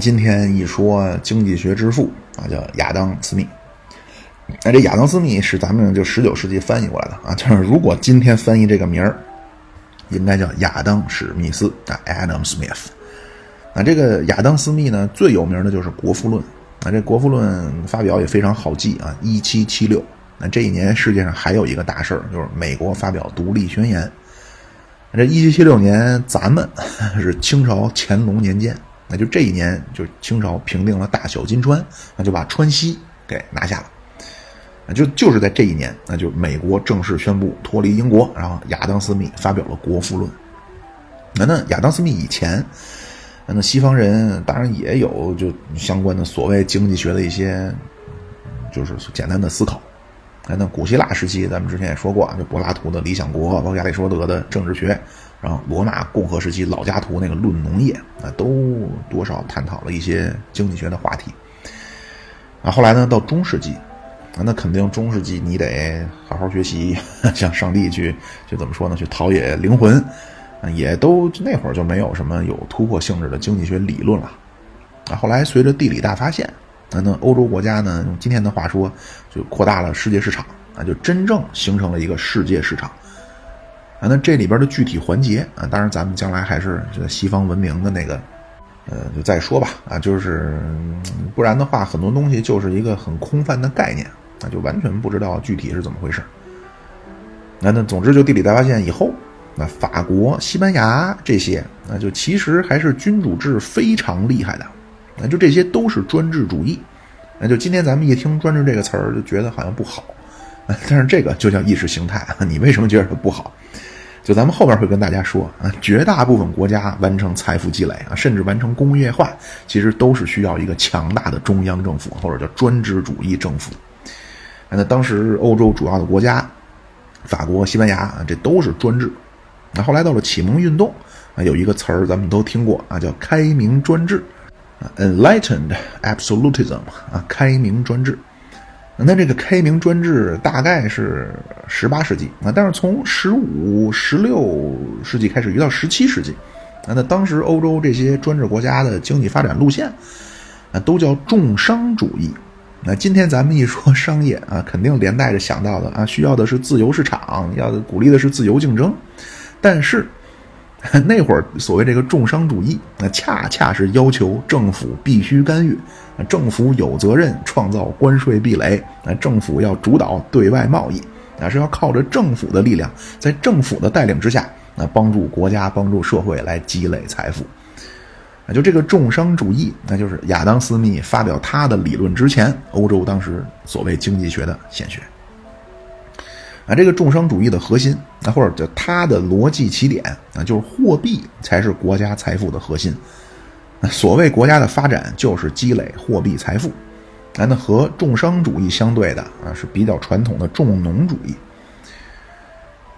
今天一说经济学之父啊，叫亚当·斯密。那这亚当·斯密是咱们就十九世纪翻译过来的啊，就是如果今天翻译这个名儿，应该叫亚当·史密斯啊，Adam Smith。那这个亚当·斯密呢，最有名的就是《国富论》啊，这《国富论》发表也非常好记啊，一七七六。那这一年世界上还有一个大事儿，就是美国发表独立宣言。这一七七六年，咱们 是清朝乾隆年间。那就这一年，就清朝平定了大小金川，那就把川西给拿下了。就就是在这一年，那就美国正式宣布脱离英国，然后亚当斯密发表了《国富论》。那那亚当斯密以前，那西方人当然也有就相关的所谓经济学的一些，就是简单的思考。那古希腊时期，咱们之前也说过啊，就柏拉图的《理想国》，包括亚里士多德的政治学。然后，罗马共和时期老家图那个《论农业》啊，都多少探讨了一些经济学的话题。啊，后来呢，到中世纪，啊，那肯定中世纪你得好好学习，向上帝去，就怎么说呢？去陶冶灵魂，啊，也都那会儿就没有什么有突破性质的经济学理论了。啊，后来随着地理大发现，啊，那欧洲国家呢，用今天的话说，就扩大了世界市场，啊，就真正形成了一个世界市场。啊，那这里边的具体环节啊，当然咱们将来还是西方文明的那个，呃，就再说吧。啊，就是不然的话，很多东西就是一个很空泛的概念，那就完全不知道具体是怎么回事。那那总之就地理大发现以后，那法国、西班牙这些，那就其实还是君主制非常厉害的，那就这些都是专制主义。那就今天咱们一听专制这个词儿，就觉得好像不好，但是这个就叫意识形态。你为什么觉得它不好？就咱们后边会跟大家说啊，绝大部分国家完成财富积累啊，甚至完成工业化，其实都是需要一个强大的中央政府或者叫专制主义政府。那当时欧洲主要的国家，法国、西班牙啊，这都是专制。那后来到了启蒙运动啊，有一个词儿咱们都听过啊，叫开明专制，Enlightened Absolutism 啊，开明专制。那这个开明专制大概是十八世纪啊，但是从十五、十六世纪开始，一直到十七世纪，啊，那当时欧洲这些专制国家的经济发展路线，啊，都叫重商主义。那今天咱们一说商业啊，肯定连带着想到的啊，需要的是自由市场，要鼓励的是自由竞争，但是。那会儿所谓这个重商主义，那恰恰是要求政府必须干预，政府有责任创造关税壁垒，啊，政府要主导对外贸易，啊，是要靠着政府的力量，在政府的带领之下，那，帮助国家、帮助社会来积累财富，啊，就这个重商主义，那就是亚当·斯密发表他的理论之前，欧洲当时所谓经济学的显学。啊，这个重商主义的核心，啊，或者叫它的逻辑起点啊，就是货币才是国家财富的核心。所谓国家的发展，就是积累货币财富。啊，那和重商主义相对的啊，是比较传统的重农主义。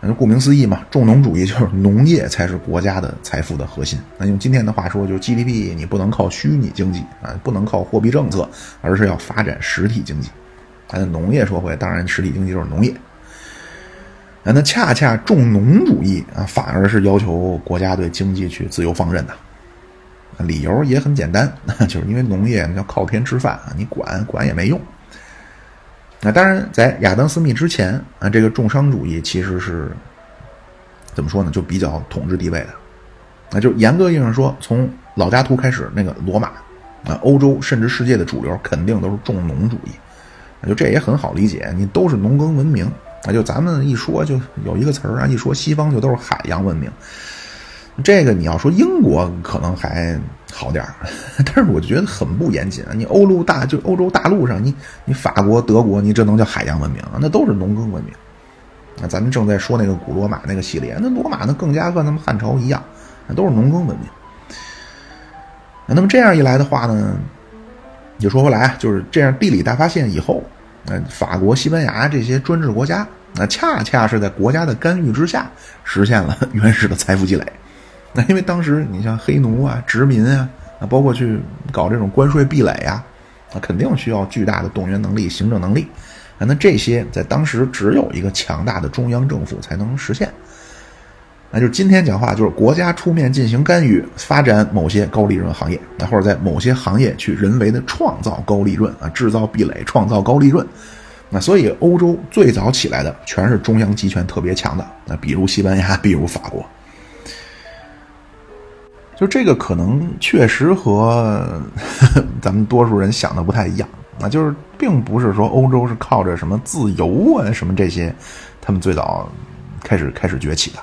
那顾名思义嘛，重农主义就是农业才是国家的财富的核心。那用今天的话说，就是 GDP 你不能靠虚拟经济啊，不能靠货币政策，而是要发展实体经济。啊，农业社会，当然实体经济就是农业。啊，那恰恰重农主义啊，反而是要求国家对经济去自由放任的，理由也很简单，就是因为农业要靠天吃饭啊，你管管也没用。那当然，在亚当·斯密之前啊，这个重商主义其实是怎么说呢？就比较统治地位的，那就严格意义上说，从老家图开始，那个罗马啊，欧洲甚至世界的主流肯定都是重农主义，就这也很好理解，你都是农耕文明。那就咱们一说就有一个词儿啊，一说西方就都是海洋文明。这个你要说英国可能还好点儿，但是我就觉得很不严谨啊。你欧陆大就欧洲大陆上，你你法国、德国，你这能叫海洋文明啊？那都是农耕文明。那咱们正在说那个古罗马那个系列，那罗马那更加和他们汉朝一样，那都是农耕文明。那么这样一来的话呢，就说回来啊，就是这样地理大发现以后。那法国、西班牙这些专制国家，那恰恰是在国家的干预之下，实现了 原始的财富积累。那因为当时你像黑奴啊、殖民啊，啊，包括去搞这种关税壁垒呀，啊，肯定需要巨大的动员能力、行政能力。啊，那这些在当时只有一个强大的中央政府才能实现。那就是今天讲话就是国家出面进行干预，发展某些高利润行业，那或者在某些行业去人为的创造高利润啊，制造壁垒，创造高利润。那所以欧洲最早起来的全是中央集权特别强的，那比如西班牙，比如法国。就这个可能确实和呵 呵咱们多数人想的不太一样啊，就是并不是说欧洲是靠着什么自由啊什么这些，他们最早开始开始崛起的。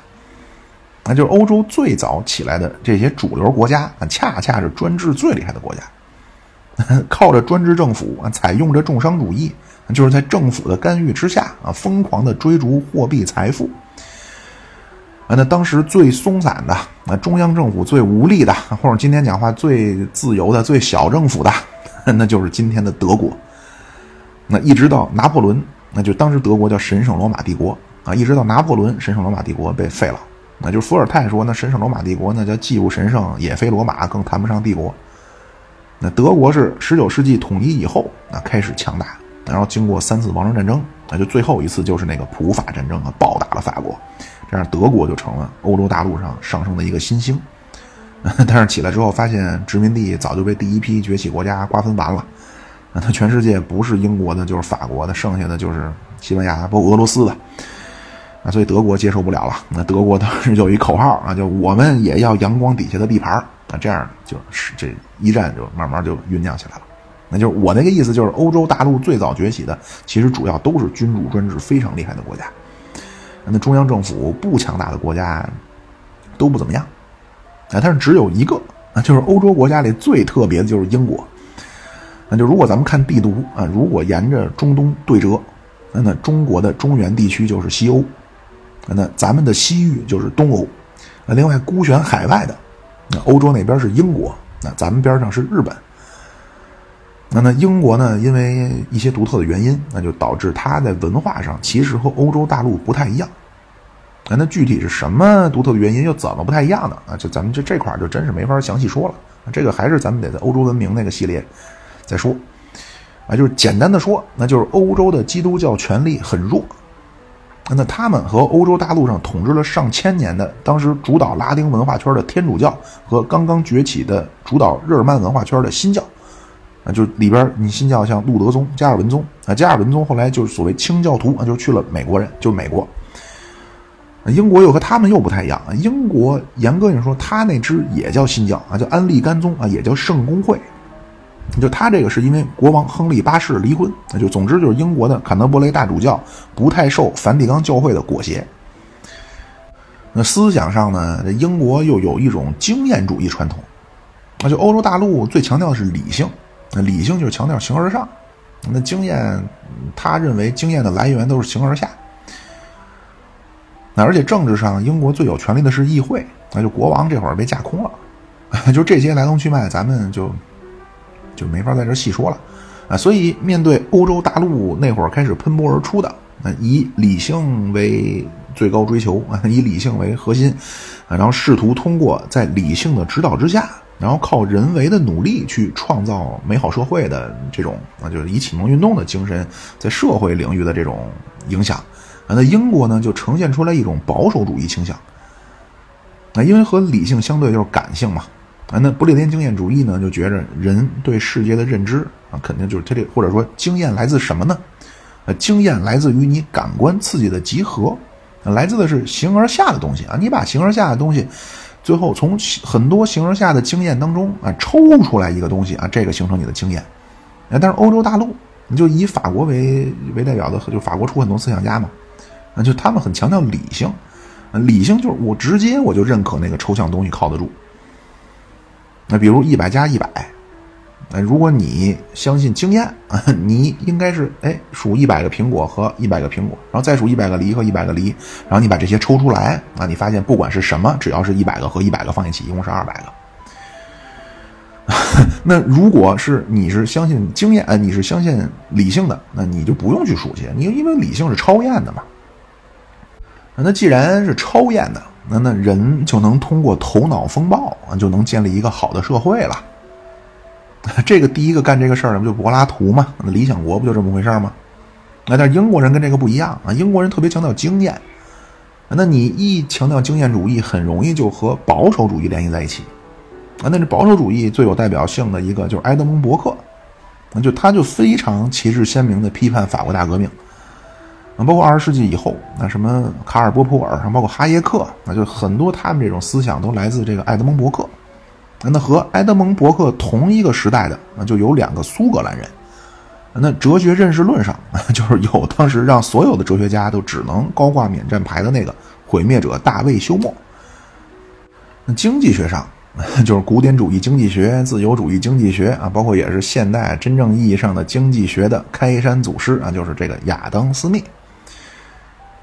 那就是欧洲最早起来的这些主流国家啊，恰恰是专制最厉害的国家，靠着专制政府啊，采用着重商主义，就是在政府的干预之下啊，疯狂的追逐货币财富。啊，那当时最松散的，那中央政府最无力的，或者今天讲话最自由的、最小政府的，那就是今天的德国。那一直到拿破仑，那就当时德国叫神圣罗马帝国啊，一直到拿破仑，神圣罗马帝国被废了。那就是伏尔泰说，那神圣罗马帝国那叫既不神圣也非罗马，更谈不上帝国。那德国是十九世纪统一以后，那开始强大，然后经过三次王政战争，那就最后一次就是那个普法战争啊，暴打了法国，这样德国就成了欧洲大陆上上升的一个新星。但是起来之后发现殖民地早就被第一批崛起国家瓜分完了，那它全世界不是英国的，就是法国的，剩下的就是西班牙，包括俄罗斯的。啊，所以德国接受不了了。那德国当时有一口号啊，就我们也要阳光底下的地盘啊，这样就是这一战就慢慢就酝酿起来了。那就是我那个意思，就是欧洲大陆最早崛起的，其实主要都是君主专制非常厉害的国家。那中央政府不强大的国家都不怎么样。啊，但是只有一个啊，就是欧洲国家里最特别的就是英国。那就如果咱们看地图啊，如果沿着中东对折，那那中国的中原地区就是西欧。那咱们的西域就是东欧，那另外孤悬海外的，那欧洲那边是英国，那咱们边上是日本。那那英国呢，因为一些独特的原因，那就导致它在文化上其实和欧洲大陆不太一样。那那具体是什么独特的原因，又怎么不太一样呢？啊，就咱们这这块就真是没法详细说了。这个还是咱们得在欧洲文明那个系列再说。啊，就是简单的说，那就是欧洲的基督教权力很弱。那他们和欧洲大陆上统治了上千年的，当时主导拉丁文化圈的天主教和刚刚崛起的主导日耳曼文化圈的新教，啊，就里边你新教像路德宗、加尔文宗啊，加尔文宗后来就是所谓清教徒啊，就去了美国人，就是美国。英国又和他们又不太一样啊，英国严格来说，他那支也叫新教啊，叫安利甘宗啊，也叫圣公会。就他这个是因为国王亨利八世离婚，那就总之就是英国的坎特伯雷大主教不太受梵蒂冈教会的裹挟。那思想上呢，这英国又有一种经验主义传统，那就欧洲大陆最强调的是理性，那理性就是强调形而上，那经验他认为经验的来源都是形而下。那而且政治上，英国最有权力的是议会，那就国王这会儿被架空了，就这些来龙去脉，咱们就。就没法在这细说了，啊，所以面对欧洲大陆那会儿开始喷薄而出的，啊，以理性为最高追求啊，以理性为核心，啊，然后试图通过在理性的指导之下，然后靠人为的努力去创造美好社会的这种啊，就是以启蒙运动的精神在社会领域的这种影响，啊，那英国呢就呈现出来一种保守主义倾向，啊，因为和理性相对就是感性嘛。啊，那不列颠经验主义呢，就觉着人对世界的认知啊，肯定就是他这，或者说经验来自什么呢？呃，经验来自于你感官刺激的集合，来自的是形而下的东西啊。你把形而下的东西，最后从很多形而下的经验当中啊抽出来一个东西啊，这个形成你的经验。啊，但是欧洲大陆，你就以法国为为代表的，就法国出很多思想家嘛，啊，就他们很强调理性，理性就是我直接我就认可那个抽象东西靠得住。那比如一百加一百，那如果你相信经验，你应该是哎数一百个苹果和一百个苹果，然后再数一百个梨和一百个梨，然后你把这些抽出来啊，你发现不管是什么，只要是一百个和一百个放一起，一共是二百个。那如果是你是相信经验，呃，你是相信理性的，那你就不用去数去，你因为理性是超验的嘛。那既然是超验的。那那人就能通过头脑风暴啊，就能建立一个好的社会了。这个第一个干这个事儿的不就柏拉图吗？那理想国不就这么回事吗？那但英国人跟这个不一样啊，英国人特别强调经验那你一强调经验主义，很容易就和保守主义联系在一起。啊，那这保守主义最有代表性的一个就是埃德蒙·伯克，就他就非常旗帜鲜明的批判法国大革命。包括二十世纪以后，那什么卡尔·波普尔，包括哈耶克，那就很多他们这种思想都来自这个埃德蒙·伯克。那和埃德蒙·伯克同一个时代的，那就有两个苏格兰人。那哲学认识论上，就是有当时让所有的哲学家都只能高挂免战牌的那个毁灭者大卫·休谟。那经济学上，就是古典主义经济学、自由主义经济学啊，包括也是现代真正意义上的经济学的开山祖师啊，就是这个亚当·斯密。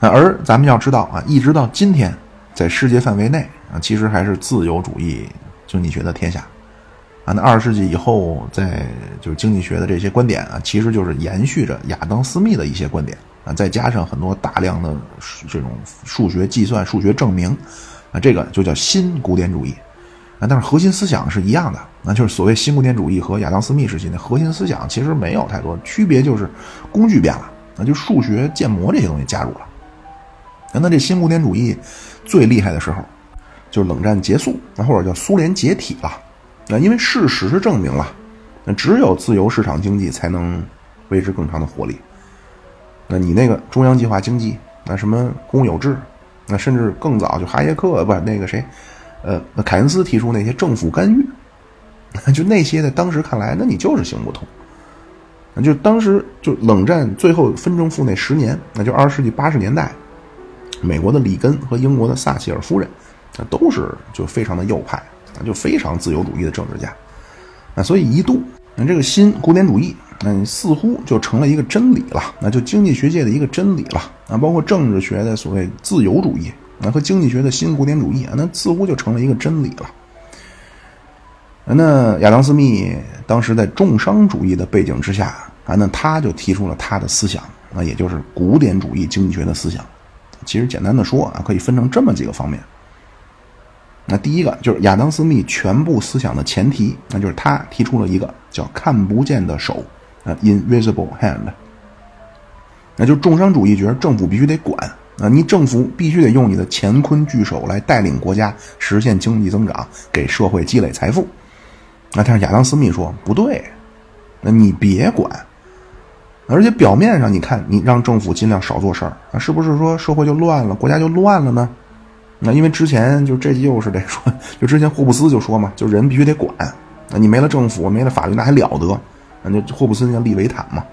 而咱们要知道啊，一直到今天，在世界范围内啊，其实还是自由主义经济学的天下。啊，那二十世纪以后，在就是经济学的这些观点啊，其实就是延续着亚当·斯密的一些观点啊，再加上很多大量的这种数学计算、数学证明，啊，这个就叫新古典主义啊。但是核心思想是一样的，那就是所谓新古典主义和亚当·斯密时期的核心思想其实没有太多区别，就是工具变了，那就数学建模这些东西加入了。那这新古典主义最厉害的时候，就是冷战结束，那或者叫苏联解体了。那因为事实是证明了，那只有自由市场经济才能维持更长的活力。那你那个中央计划经济，那什么公有制，那甚至更早就哈耶克不那个谁，呃，凯恩斯提出那些政府干预，就那些在当时看来，那你就是行不通。就当时就冷战最后分正负那十年，那就二十世纪八十年代，美国的里根和英国的撒切尔夫人，那都是就非常的右派。啊就非常自由主义的政治家，啊所以一度，那这个新古典主义，嗯似乎就成了一个真理了，那就经济学界的一个真理了啊，包括政治学的所谓自由主义啊和经济学的新古典主义啊，那似乎就成了一个真理了。那亚当斯密当时在重商主义的背景之下啊，那他就提出了他的思想，那也就是古典主义经济学的思想。其实简单的说啊，可以分成这么几个方面。那第一个就是亚当·斯密全部思想的前提，那就是他提出了一个叫“看不见的手”啊，“invisible hand”。那就重商主义觉得政府必须得管啊，你政府必须得用你的乾坤巨手来带领国家实现经济增长，给社会积累财富。那但是亚当·斯密说不对，那你别管，而且表面上你看你让政府尽量少做事儿啊，是不是说社会就乱了，国家就乱了呢？那因为之前就这又是得说，就之前霍布斯就说嘛，就人必须得管，那你没了政府，没了法律，那还了得？那霍布斯叫利维坦嘛。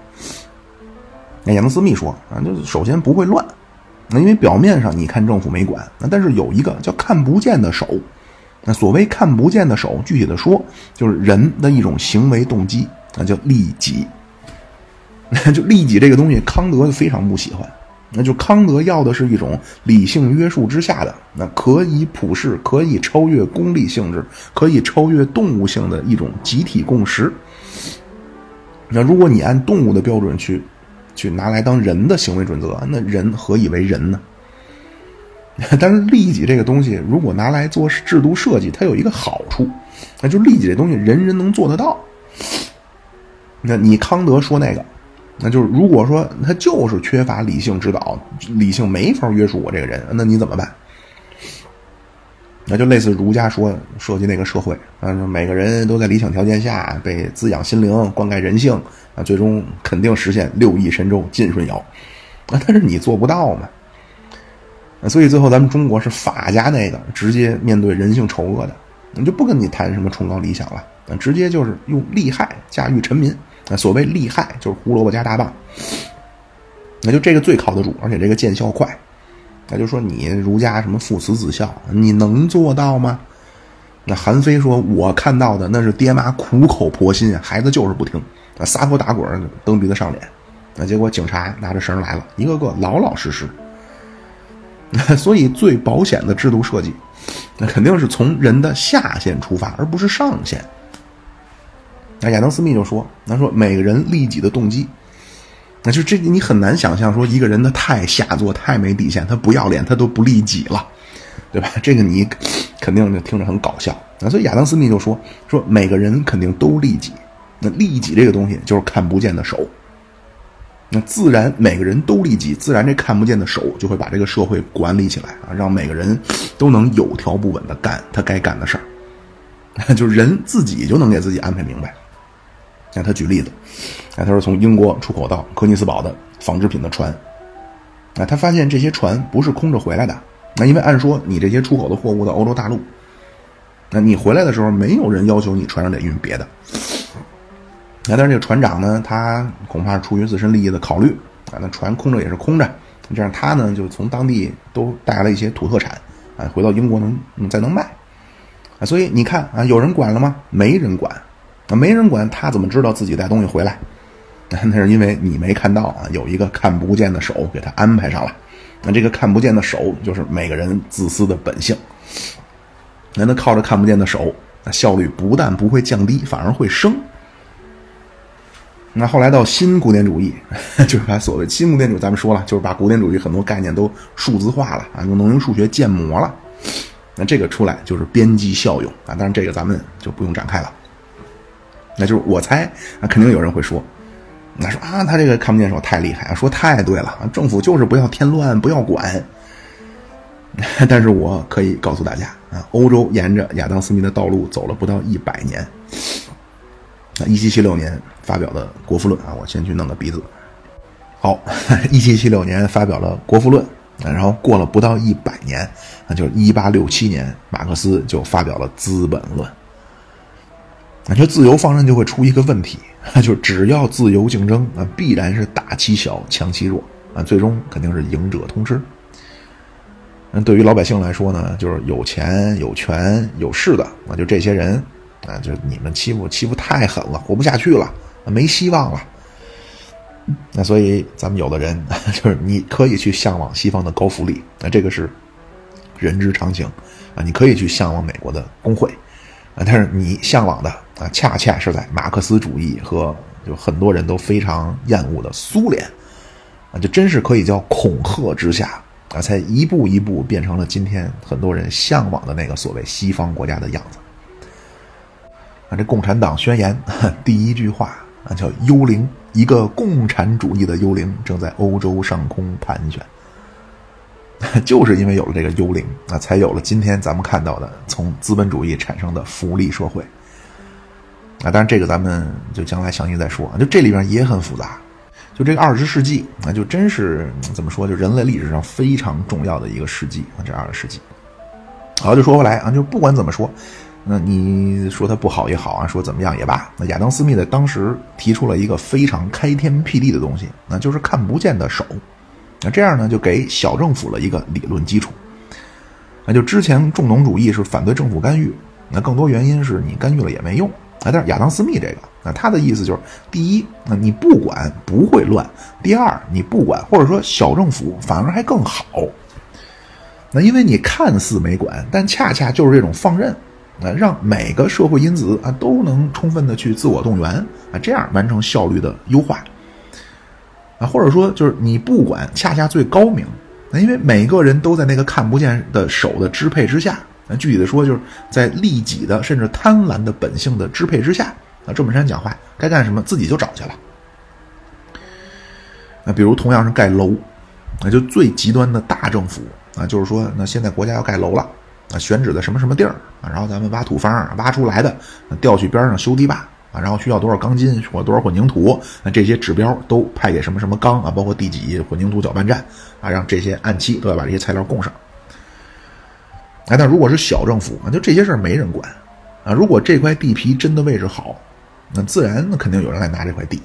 那亚当斯密说啊，就首先不会乱，那因为表面上你看政府没管，那但是有一个叫看不见的手。那所谓看不见的手，具体的说就是人的一种行为动机，那叫利己。就利己这个东西，康德就非常不喜欢。那就康德要的是一种理性约束之下的，那可以普世、可以超越功利性质、可以超越动物性的一种集体共识。那如果你按动物的标准去，去拿来当人的行为准则，那人何以为人呢？但是利己这个东西，如果拿来做制度设计，它有一个好处，那就利己这东西人人能做得到。那你康德说那个。那就是，如果说他就是缺乏理性指导，理性没法约束我这个人，那你怎么办？那就类似儒家说设计那个社会，啊，每个人都在理想条件下被滋养心灵、灌溉人性，啊，最终肯定实现六亿神州尽顺尧。啊，但是你做不到嘛？所以最后咱们中国是法家那个直接面对人性丑恶的，就不跟你谈什么崇高理想了，啊，直接就是用利害驾驭臣民。那所谓利害就是胡萝卜加大棒，那就这个最靠得住，而且这个见效快。那就说你儒家什么父慈子孝，你能做到吗？那韩非说：“我看到的那是爹妈苦口婆心，孩子就是不听，撒泼打滚，蹬鼻子上脸。那结果警察拿着绳来了，一个个老老实实。所以最保险的制度设计，那肯定是从人的下限出发，而不是上限。”那亚当斯密就说：“他说每个人利己的动机，那就这你很难想象说一个人他太下作、太没底线，他不要脸，他都不利己了，对吧？这个你肯定就听着很搞笑。那所以亚当斯密就说：说每个人肯定都利己。那利己这个东西就是看不见的手。那自然每个人都利己，自然这看不见的手就会把这个社会管理起来啊，让每个人都能有条不紊的干他该干的事儿，就人自己就能给自己安排明白。那他举例子，哎，他说从英国出口到科尼斯堡的纺织品的船，啊，他发现这些船不是空着回来的，那因为按说你这些出口的货物到欧洲大陆，那你回来的时候没有人要求你船上得运别的。那但是这个船长呢，他恐怕是出于自身利益的考虑。啊，那船空着也是空着，这样他呢就从当地都带了一些土特产啊，回到英国能再能卖。啊，所以你看啊，有人管了吗？没人管，啊，没人管，他怎么知道自己带东西回来？那是因为你没看到啊，有一个看不见的手给他安排上了。那这个看不见的手就是每个人自私的本性。那他靠着看不见的手，那效率不但不会降低，反而会升。那后来到新古典主义，就是把所谓新古典主义，咱们说了，就是把古典主义很多概念都数字化了啊，用能用数学建模了。那这个出来就是边际效用啊，当然这个咱们就不用展开了。那就是我猜啊，肯定有人会说，那说啊，他这个看不见手太厉害啊，说太对了，政府就是不要添乱，不要管。但是我可以告诉大家啊，欧洲沿着亚当·斯密的道路走了不到一百年。啊，一七七六年发表的《国富论》啊，我先去弄个鼻子。好，一七七六年发表了《国富论》，然后过了不到一百年，那就是一八六七年，马克思就发表了《资本论》。那就自由放任就会出一个问题，就只要自由竞争那，必然是大欺小，强欺弱啊，最终肯定是赢者通吃。那对于老百姓来说呢，就是有钱、有权、有势的啊，就这些人。啊，就你们欺负欺负太狠了，活不下去了，没希望了。那所以咱们有的人 就是你可以去向往西方的高福利，那这个是人之常情啊。你可以去向往美国的工会啊，但是你向往的啊，恰恰是在马克思主义和就很多人都非常厌恶的苏联啊，就真是可以叫恐吓之下啊，才一步一步变成了今天很多人向往的那个所谓西方国家的样子。啊这《共产党宣言》第一句话啊，叫“幽灵”，一个共产主义的幽灵正在欧洲上空盘旋。就是因为有了这个幽灵啊，才有了今天咱们看到的从资本主义产生的福利社会。啊，当然这个咱们就将来详细再说。就这里边也很复杂。就这个二十世纪啊，就真是怎么说？就人类历史上非常重要的一个世纪啊，这二十世纪。好，就说回来啊，就不管怎么说。那你说他不好也好啊，说怎么样也罢。那亚当·斯密在当时提出了一个非常开天辟地的东西，那就是看不见的手。那这样呢，就给小政府了一个理论基础。那就之前重农主义是反对政府干预，那更多原因是你干预了也没用。啊，但是亚当·斯密这个，那他的意思就是：第一，那你不管不会乱；第二，你不管或者说小政府反而还更好。那因为你看似没管，但恰恰就是这种放任。那让每个社会因子啊都能充分的去自我动员啊，这样完成效率的优化啊，或者说就是你不管，恰恰最高明。那因为每个人都在那个看不见的手的支配之下。那具体的说，就是在利己的甚至贪婪的本性的支配之下。啊，郑本山讲话该干什么自己就找去了。那比如同样是盖楼，那就最极端的大政府啊，就是说那现在国家要盖楼了。啊，选址在什么什么地儿啊？然后咱们挖土方，挖出来的调去边上修堤坝啊，然后需要多少钢筋或多少混凝土，那这些指标都派给什么什么钢啊，包括地基、混凝土搅拌站啊，让这些按期都要把这些材料供上。哎，但如果是小政府啊，就这些事儿没人管啊。如果这块地皮真的位置好，那自然那肯定有人来拿这块地。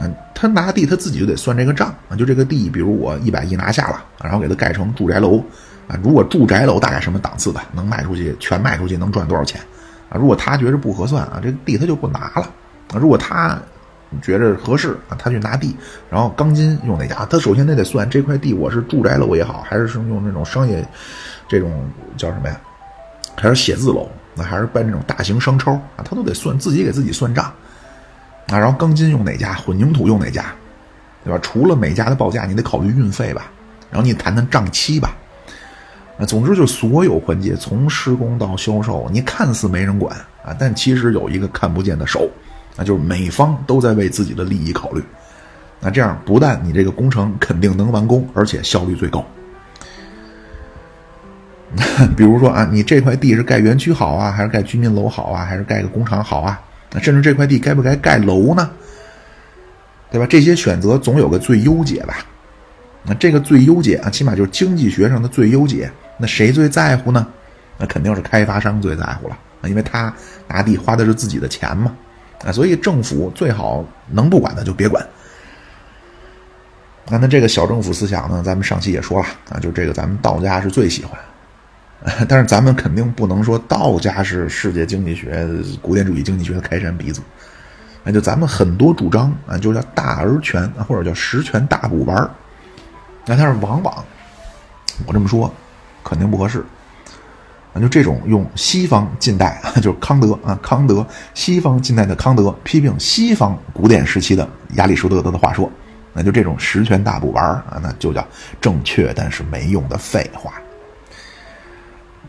嗯，他拿地他自己就得算这个账啊。就这个地，比如我一百亿拿下了，然后给他盖成住宅楼。啊，如果住宅楼大概什么档次的，能卖出去全卖出去能赚多少钱？啊，如果他觉着不合算啊，这个地他就不拿了。啊，如果他觉着合适啊，他去拿地，然后钢筋用哪家？他首先他得算这块地我是住宅楼也好，还是是用那种商业这种叫什么呀？还是写字楼？那还是办这种大型商超啊？他都得算自己给自己算账啊。然后钢筋用哪家？混凝土用哪家？对吧？除了每家的报价，你得考虑运费吧？然后你谈谈账期吧？啊，总之就所有环节，从施工到销售，你看似没人管啊，但其实有一个看不见的手，那，就是每方都在为自己的利益考虑，那这样不但你这个工程肯定能完工，而且效率最高。比如说啊，你这块地是盖园区好啊，还是盖居民楼好啊，还是盖个工厂好啊？那甚至这块地该不该盖楼呢？对吧？这些选择总有个最优解吧？那这个最优解啊，起码就是经济学上的最优解。那谁最在乎呢？那肯定是开发商最在乎了啊，因为他拿地花的是自己的钱嘛。啊，所以政府最好能不管的就别管。那那这个小政府思想呢，咱们上期也说了啊，就这个咱们道家是最喜欢。但是咱们肯定不能说道家是世界经济学、古典主义经济学的开山鼻祖。那就咱们很多主张啊，就叫大而全，或者叫十全大补丸那但是往往我这么说肯定不合适。啊，就这种用西方近代 就是康德啊，康德西方近代的康德批评西方古典时期的亚里士多德的话说，那就这种十全大补丸啊，那就叫正确但是没用的废话。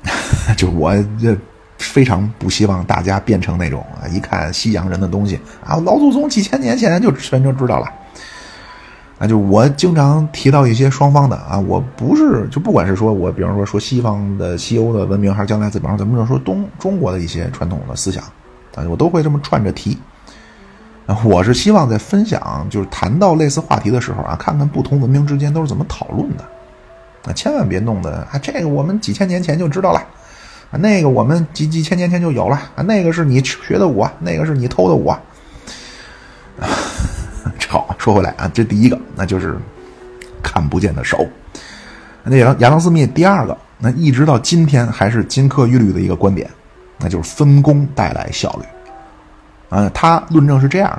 就我这非常不希望大家变成那种啊，一看西洋人的东西啊，老祖宗几千年前就全就知道了。啊就我经常提到一些双方的啊，我不是就不管是说我，比方说说西方的西欧的文明，还是将来比方咱们就说东中国的一些传统的思想啊，我都会这么串着提。啊我是希望在分享就是谈到类似话题的时候啊，看看不同文明之间都是怎么讨论的。千万别弄得啊，这个我们几千年前就知道了，啊，那个我们几几千年前就有了，啊，那个是你学的我，那个是你偷的我。好，说回来啊，这第一个那就是看不见的手。那亚亚当斯密第二个，那一直到今天还是金科玉律的一个观点，那就是分工带来效率。啊，他论证是这样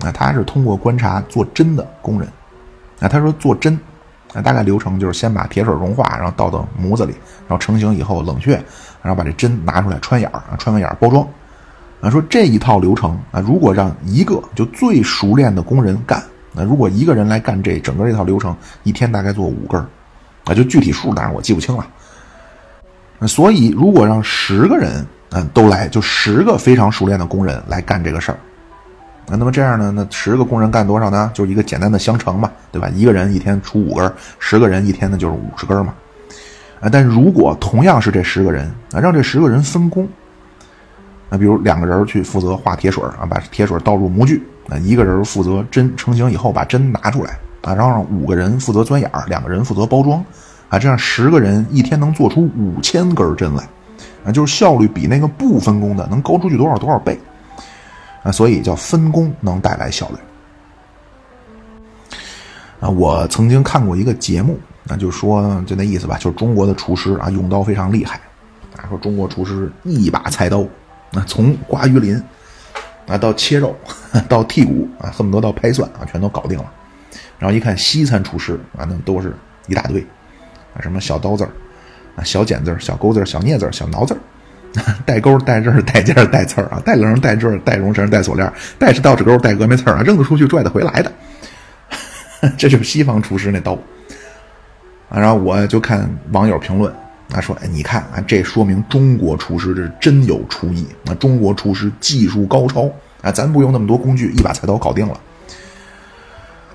的，啊，他是通过观察做针的工人，啊，他说做针。那大概流程就是先把铁水融化，然后倒到模子里，然后成型以后冷却，然后把这针拿出来穿眼儿啊，穿完眼儿包装。啊，说这一套流程啊，如果让一个就最熟练的工人干，那如果一个人来干这整个这套流程，一天大概做五根儿，啊，就具体数当然我记不清了。所以如果让十个人嗯都来，就十个非常熟练的工人来干这个事儿。那那么这样呢？那十个工人干多少呢？就是一个简单的相乘嘛，对吧？一个人一天出五根，十个人一天呢就是五十根嘛。啊，但如果同样是这十个人啊，让这十个人分工，那比如两个人去负责画铁水啊，把铁水倒入模具，啊，一个人负责针成型以后把针拿出来啊，然后五个人负责钻眼儿，两个人负责包装，啊，这样十个人一天能做出五千根针来，啊，就是效率比那个不分工的能高出去多少多少倍。啊，所以叫分工能带来效率。啊，我曾经看过一个节目，那就说就那意思吧，就是中国的厨师啊，用刀非常厉害。啊，说中国厨师一把菜刀，那从刮鱼鳞啊到切肉到剔骨啊，恨不得到拍蒜啊，全都搞定了。然后一看西餐厨师啊，那都是一大堆啊，什么小刀子儿啊、小剪子儿、小钩子儿、小镊子儿、小挠子儿。带钩、带刃、带尖、带刺儿啊，带棱、带坠、带绒绳、带锁链，带是倒齿钩、带峨眉刺儿啊，扔得出去，拽得回来的。这就是西方厨师那刀啊。然后我就看网友评论啊，说：“哎，你看啊，这说明中国厨师是真有厨艺啊，中国厨师技术高超啊，咱不用那么多工具，一把菜刀搞定了。”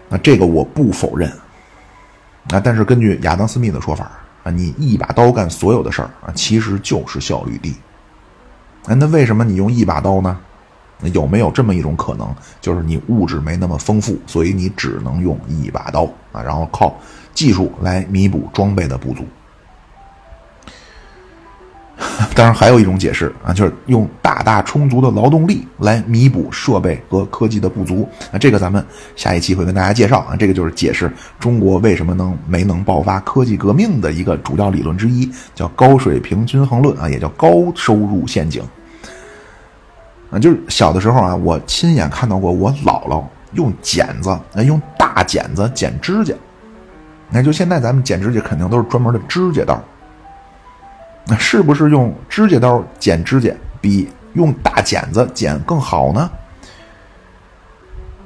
那这个我不否认啊，但是根据亚当·斯密的说法啊，你一把刀干所有的事儿啊，其实就是效率低。哎，那为什么你用一把刀呢？有没有这么一种可能，就是你物质没那么丰富，所以你只能用一把刀啊，然后靠技术来弥补装备的不足？当然，还有一种解释啊，就是用大大充足的劳动力来弥补设备和科技的不足。那这个咱们下一期会跟大家介绍啊，这个就是解释中国为什么能没能爆发科技革命的一个主要理论之一，叫高水平均衡论啊，也叫高收入陷阱。啊，就是小的时候啊，我亲眼看到过我姥姥用剪子，用大剪子剪指甲。那就现在咱们剪指甲肯定都是专门的指甲刀。那是不是用指甲刀剪指甲比用大剪子剪更好呢？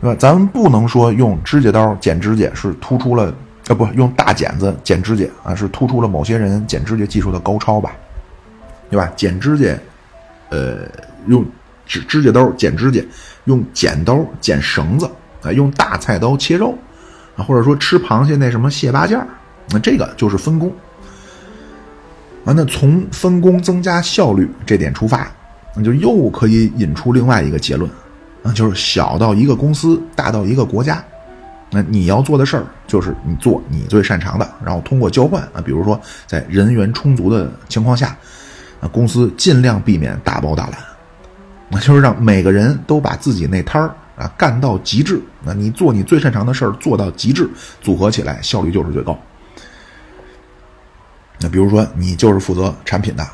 对吧？咱们不能说用指甲刀剪指甲是突出了，呃，不用大剪子剪指甲啊，是突出了某些人剪指甲技术的高超吧？对吧？剪指甲，呃，用指指甲刀剪指甲，用剪刀剪绳子啊，用大菜刀切肉，啊，或者说吃螃蟹那什么蟹八件那这个就是分工。啊，那从分工增加效率这点出发，那就又可以引出另外一个结论，啊，就是小到一个公司，大到一个国家，那你要做的事儿就是你做你最擅长的，然后通过交换啊，比如说在人员充足的情况下，啊，公司尽量避免大包大揽，那就是让每个人都把自己那摊儿啊干到极致，那你做你最擅长的事儿做到极致，组合起来效率就是最高。那比如说，你就是负责产品的，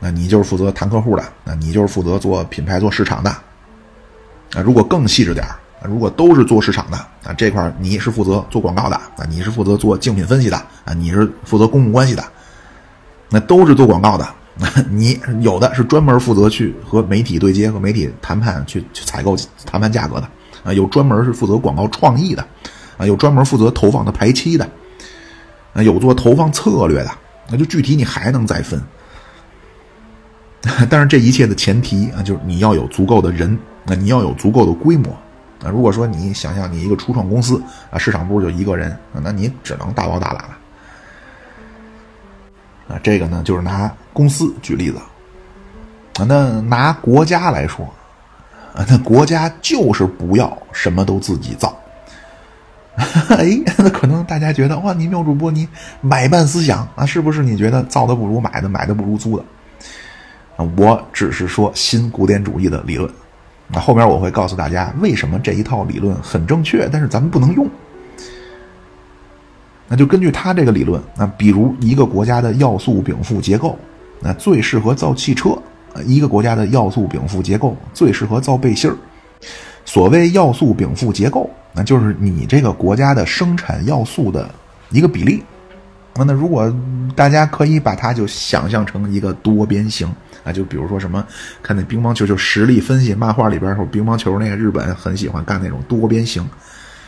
那你就是负责谈客户的，那你就是负责做品牌、做市场的。啊，如果更细致点如果都是做市场的，啊，这块你是负责做广告的，啊，你是负责做竞品分析的，啊，你是负责公共关系的，那都是做广告的。你有的是专门负责去和媒体对接、和媒体谈判、去去采购、谈判价格的，啊，有专门是负责广告创意的，啊，有专门负责投放的排期的，啊，有做投放策略的。那就具体你还能再分，但是这一切的前提啊，就是你要有足够的人，那你要有足够的规模啊。如果说你想象你一个初创公司啊，市场部就一个人，那你只能大包大揽了啊。这个呢，就是拿公司举例子啊。那拿国家来说啊，那国家就是不要什么都自己造。哎，那可能大家觉得哇，你妙主播你买办思想啊，是不是？你觉得造的不如买的，买的不如租的？啊，我只是说新古典主义的理论。那后面我会告诉大家为什么这一套理论很正确，但是咱们不能用。那就根据他这个理论，那比如一个国家的要素禀赋结构，那最适合造汽车；啊一个国家的要素禀赋结构最适合造背心儿。所谓要素禀赋结构。就是你这个国家的生产要素的一个比例，那那如果大家可以把它就想象成一个多边形啊，就比如说什么看那乒乓球就实力分析漫画里边说乒乓球那个日本很喜欢干那种多边形，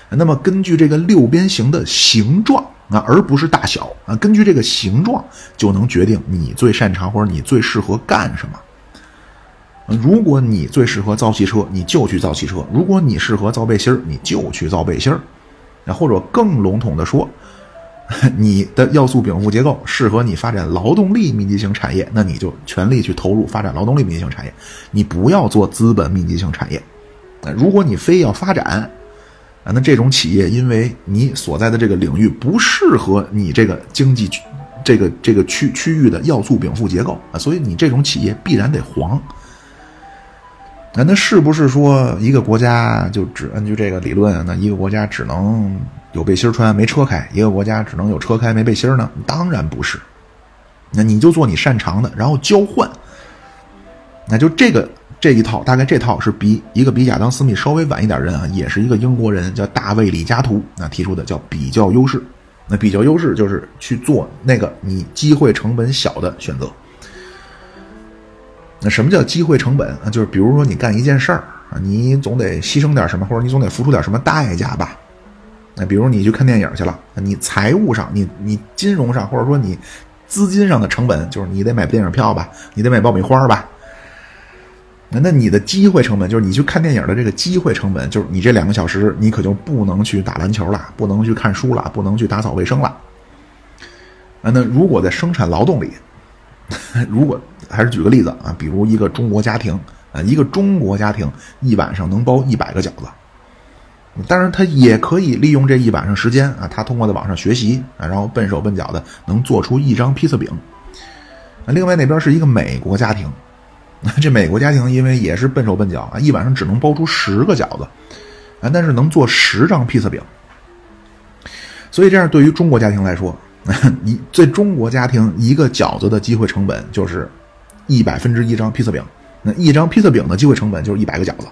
那么根据这个六边形的形状啊，而不是大小啊，根据这个形状就能决定你最擅长或者你最适合干什么。如果你最适合造汽车，你就去造汽车；如果你适合造背心儿，你就去造背心儿。那或者更笼统的说，你的要素禀赋结构适合你发展劳动力密集型产业，那你就全力去投入发展劳动力密集型产业。你不要做资本密集型产业。那如果你非要发展，啊，那这种企业因为你所在的这个领域不适合你这个经济这个这个区区域的要素禀赋结构啊，所以你这种企业必然得黄。那那是不是说一个国家就只根据这个理论？那一个国家只能有背心穿没车开，一个国家只能有车开没背心呢？当然不是。那你就做你擅长的，然后交换。那就这个这一套，大概这套是比一个比亚当斯密稍微晚一点人啊，也是一个英国人，叫大卫李嘉图，那提出的叫比较优势。那比较优势就是去做那个你机会成本小的选择。那什么叫机会成本啊？就是比如说你干一件事儿啊，你总得牺牲点什么，或者你总得付出点什么代价吧？那比如你去看电影去了，你财务上、你你金融上，或者说你资金上的成本，就是你得买电影票吧，你得买爆米花吧？那那你的机会成本，就是你去看电影的这个机会成本，就是你这两个小时你可就不能去打篮球了，不能去看书了，不能去打扫卫生了。啊，那如果在生产劳动里，如果还是举个例子啊，比如一个中国家庭啊，一个中国家庭一晚上能包一百个饺子，当然他也可以利用这一晚上时间啊，他通过在网上学习啊，然后笨手笨脚的能做出一张披萨饼。另外那边是一个美国家庭，这美国家庭因为也是笨手笨脚啊，一晚上只能包出十个饺子啊，但是能做十张披萨饼。所以这样对于中国家庭来说。你在中国家庭，一个饺子的机会成本就是一百分之一张披萨饼，那一张披萨饼的机会成本就是一百个饺子。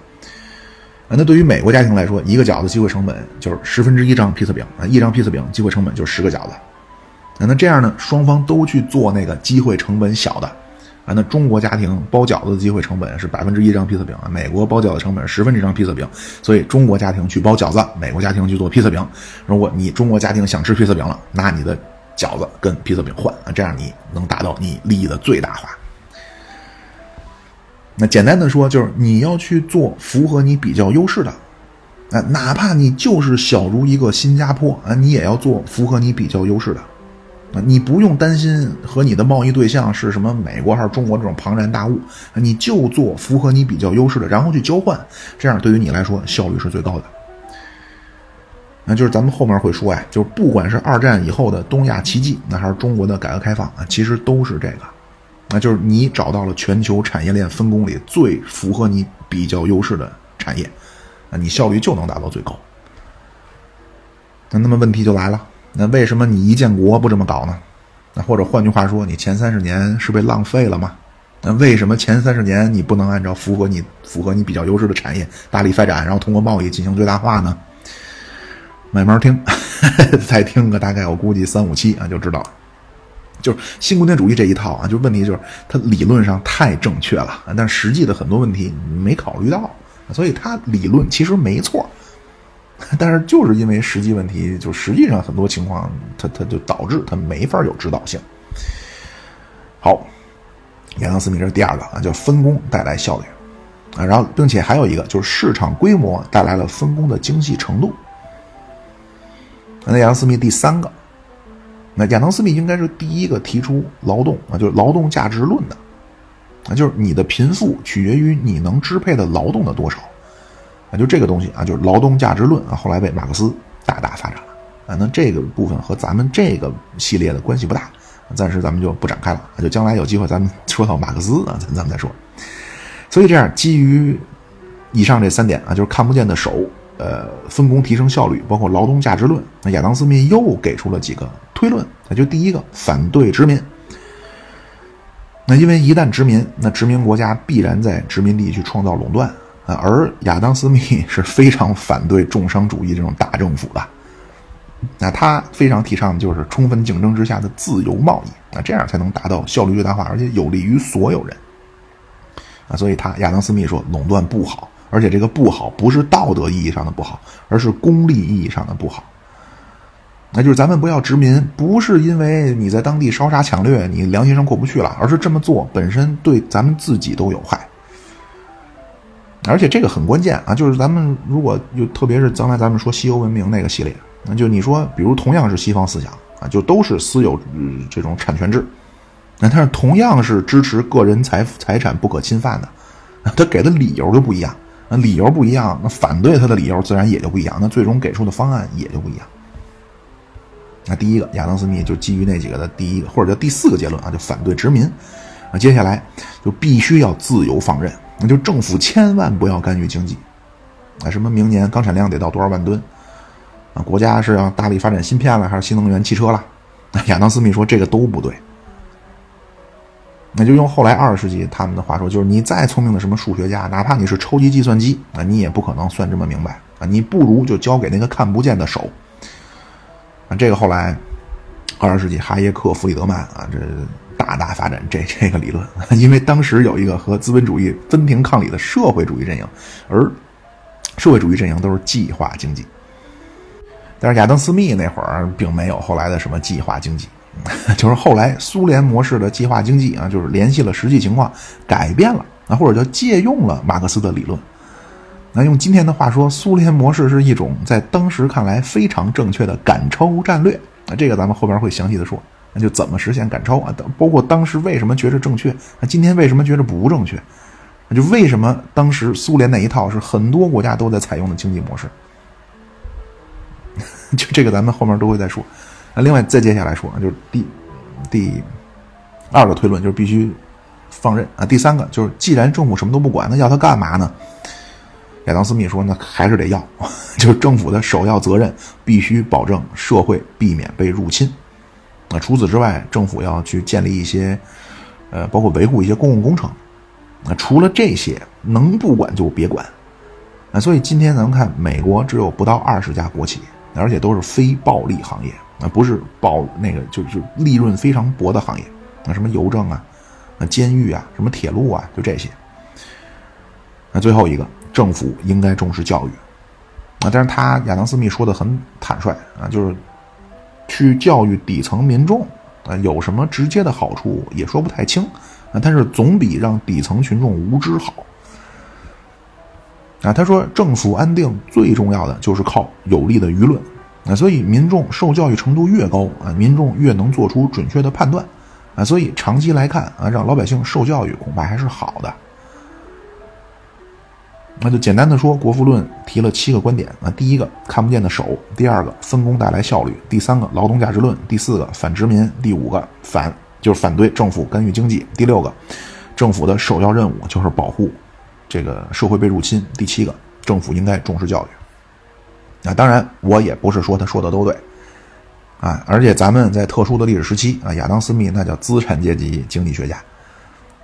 啊，那对于美国家庭来说，一个饺子机会成本就是十分之一张披萨饼啊，一张披萨饼机会成本就是十个饺子。那那这样呢，双方都去做那个机会成本小的啊，那中国家庭包饺子的机会成本是百分之一张披萨饼啊，美国包饺子成本十分之一张披萨饼，所以中国家庭去包饺子，美国家庭去做披萨饼。如果你中国家庭想吃披萨饼了，那你的。饺子跟披萨饼换啊，这样你能达到你利益的最大化。那简单的说，就是你要去做符合你比较优势的，啊，哪怕你就是小如一个新加坡啊，你也要做符合你比较优势的。啊，你不用担心和你的贸易对象是什么美国还是中国这种庞然大物，你就做符合你比较优势的，然后去交换，这样对于你来说效率是最高的。那就是咱们后面会说呀，就是不管是二战以后的东亚奇迹，那还是中国的改革开放啊，其实都是这个，那就是你找到了全球产业链分工里最符合你比较优势的产业，啊，你效率就能达到最高。那那么问题就来了，那为什么你一建国不这么搞呢？那或者换句话说，你前三十年是被浪费了吗？那为什么前三十年你不能按照符合你符合你比较优势的产业大力发展，然后通过贸易进行最大化呢？慢慢听，再听个大概，我估计三五期啊就知道了。就是新古典主义这一套啊，就问题就是它理论上太正确了，但实际的很多问题没考虑到，所以它理论其实没错，但是就是因为实际问题，就实际上很多情况，它它就导致它没法有指导性。好，亚当斯密这是第二个啊，叫分工带来效率啊，然后并且还有一个就是市场规模带来了分工的精细程度。那亚当斯密第三个，那亚当斯密应该是第一个提出劳动啊，就是劳动价值论的，啊，就是你的贫富取决于你能支配的劳动的多少，啊，就这个东西啊，就是劳动价值论啊，后来被马克思大大发展了啊。那这个部分和咱们这个系列的关系不大，暂时咱们就不展开了，就将来有机会咱们 说到马克思啊，咱咱们再说。所以这样，基于以上这三点啊，就是看不见的手。呃，分工提升效率，包括劳动价值论。那亚当斯密又给出了几个推论。那就第一个，反对殖民。那因为一旦殖民，那殖民国家必然在殖民地去创造垄断啊。而亚当斯密是非常反对重商主义这种大政府的。那他非常提倡的就是充分竞争之下的自由贸易。那这样才能达到效率最大化，而且有利于所有人。啊，所以他亚当斯密说垄断不好。而且这个不好，不是道德意义上的不好，而是功利意义上的不好。那就是咱们不要殖民，不是因为你在当地烧杀抢掠，你良心上过不去了，而是这么做本身对咱们自己都有害。而且这个很关键啊，就是咱们如果就特别是将来咱们说西欧文明那个系列，那就你说，比如同样是西方思想啊，就都是私有这种产权制，那但是同样是支持个人财财产不可侵犯的，他给的理由就不一样。那理由不一样，那反对他的理由自然也就不一样，那最终给出的方案也就不一样。那第一个，亚当斯密就基于那几个的第一个或者叫第四个结论啊，就反对殖民。啊，接下来就必须要自由放任，那就政府千万不要干预经济。啊，什么明年钢产量得到多少万吨？啊，国家是要大力发展芯片了，还是新能源汽车了？亚当斯密说这个都不对。那就用后来二十世纪他们的话说，就是你再聪明的什么数学家，哪怕你是超级计算机，啊，你也不可能算这么明白啊！你不如就交给那个看不见的手。啊，这个后来二十世纪哈耶克、弗里德曼啊，这大大发展这这个理论，因为当时有一个和资本主义分庭抗礼的社会主义阵营，而社会主义阵营都是计划经济。但是亚当斯密那会儿并没有后来的什么计划经济。就是后来苏联模式的计划经济啊，就是联系了实际情况，改变了啊，或者叫借用了马克思的理论。那用今天的话说，苏联模式是一种在当时看来非常正确的赶超战略。那这个咱们后边会详细的说。那就怎么实现赶超啊？包括当时为什么觉着正确，那今天为什么觉着不正确？那就为什么当时苏联那一套是很多国家都在采用的经济模式？就这个咱们后面都会再说。那另外再接下来说，就是第第二个推论就是必须放任啊。第三个就是，既然政府什么都不管，那要他干嘛呢？亚当斯密说，那还是得要，就是政府的首要责任必须保证社会避免被入侵。那除此之外，政府要去建立一些呃，包括维护一些公共工程。那除了这些，能不管就别管。啊，所以今天咱们看，美国只有不到二十家国企，而且都是非暴利行业。那不是保那个，就是利润非常薄的行业，那什么邮政啊，那监狱啊，什么铁路啊，就这些。那最后一个，政府应该重视教育，啊，但是他亚当斯密说的很坦率啊，就是去教育底层民众啊，有什么直接的好处也说不太清，啊，但是总比让底层群众无知好。啊，他说政府安定最重要的就是靠有力的舆论啊，所以民众受教育程度越高啊，民众越能做出准确的判断啊，所以长期来看啊，让老百姓受教育恐怕还是好的。那就简单的说，《国富论》提了七个观点啊，第一个看不见的手，第二个分工带来效率，第三个劳动价值论，第四个反殖民，第五个反就是反对政府干预经济，第六个政府的首要任务就是保护这个社会被入侵，第七个政府应该重视教育。啊，当然我也不是说他说的都对啊，而且咱们在特殊的历史时期啊，亚当·斯密那叫资产阶级经济学家，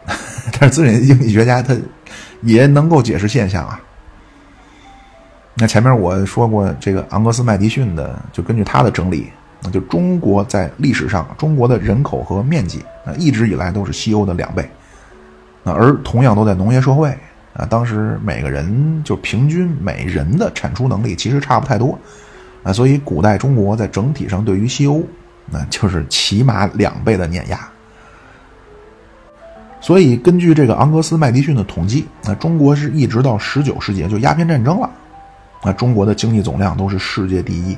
但是资产阶级经济学家他。也能够解释现象啊。那前面我说过，这个昂格斯·麦迪逊的，就根据他的整理，那就中国在历史上，中国的人口和面积啊，一直以来都是西欧的两倍啊，而同样都在农业社会啊，当时每个人就平均每人的产出能力其实差不太多啊，所以古代中国在整体上对于西欧，那就是起码两倍的碾压。所以，根据这个昂格斯·麦迪逊的统计，那中国是一直到十九世纪就鸦片战争了，那中国的经济总量都是世界第一。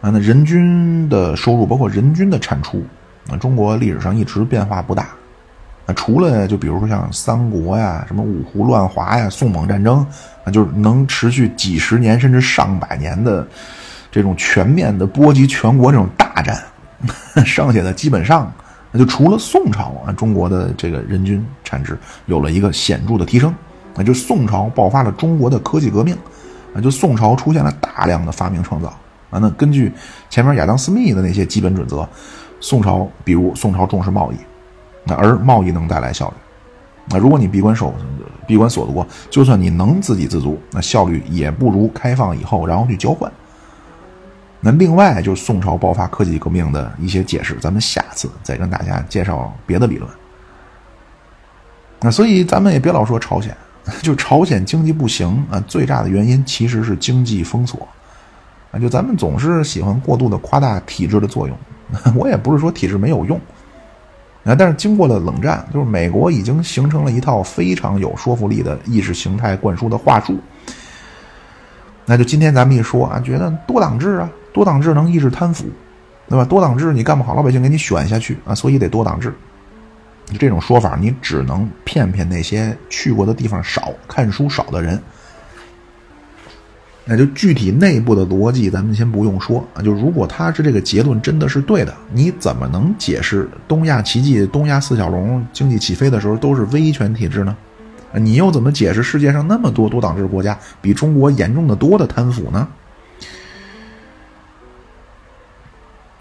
啊，那人均的收入，包括人均的产出，那中国历史上一直变化不大。啊，除了就比如说像三国呀、什么五胡乱华呀、宋蒙战争，啊，就是能持续几十年甚至上百年的这种全面的波及全国这种大战，剩下的基本上。那就除了宋朝啊，中国的这个人均产值有了一个显著的提升，那就宋朝爆发了中国的科技革命，啊，就宋朝出现了大量的发明创造啊。那根据前面亚当斯密的那些基本准则，宋朝比如宋朝重视贸易，那而贸易能带来效率，那如果你闭关守闭关锁国，就算你能自给自足，那效率也不如开放以后然后去交换。那另外就是宋朝爆发科技革命的一些解释，咱们下次再跟大家介绍别的理论。那所以咱们也别老说朝鲜，就朝鲜经济不行啊，最大的原因其实是经济封锁啊。就咱们总是喜欢过度的夸大体制的作用，我也不是说体制没有用啊，但是经过了冷战，就是美国已经形成了一套非常有说服力的意识形态灌输的话术。那就今天咱们一说啊，觉得多党制啊。多党制能抑制贪腐，对吧？多党制你干不好，老百姓给你选下去啊，所以得多党制。这种说法你只能骗骗那些去过的地方少、看书少的人。那就具体内部的逻辑，咱们先不用说啊。就如果他是这个结论真的是对的，你怎么能解释东亚奇迹、东亚四小龙经济起飞的时候都是威权体制呢？你又怎么解释世界上那么多多党制国家比中国严重的多的贪腐呢？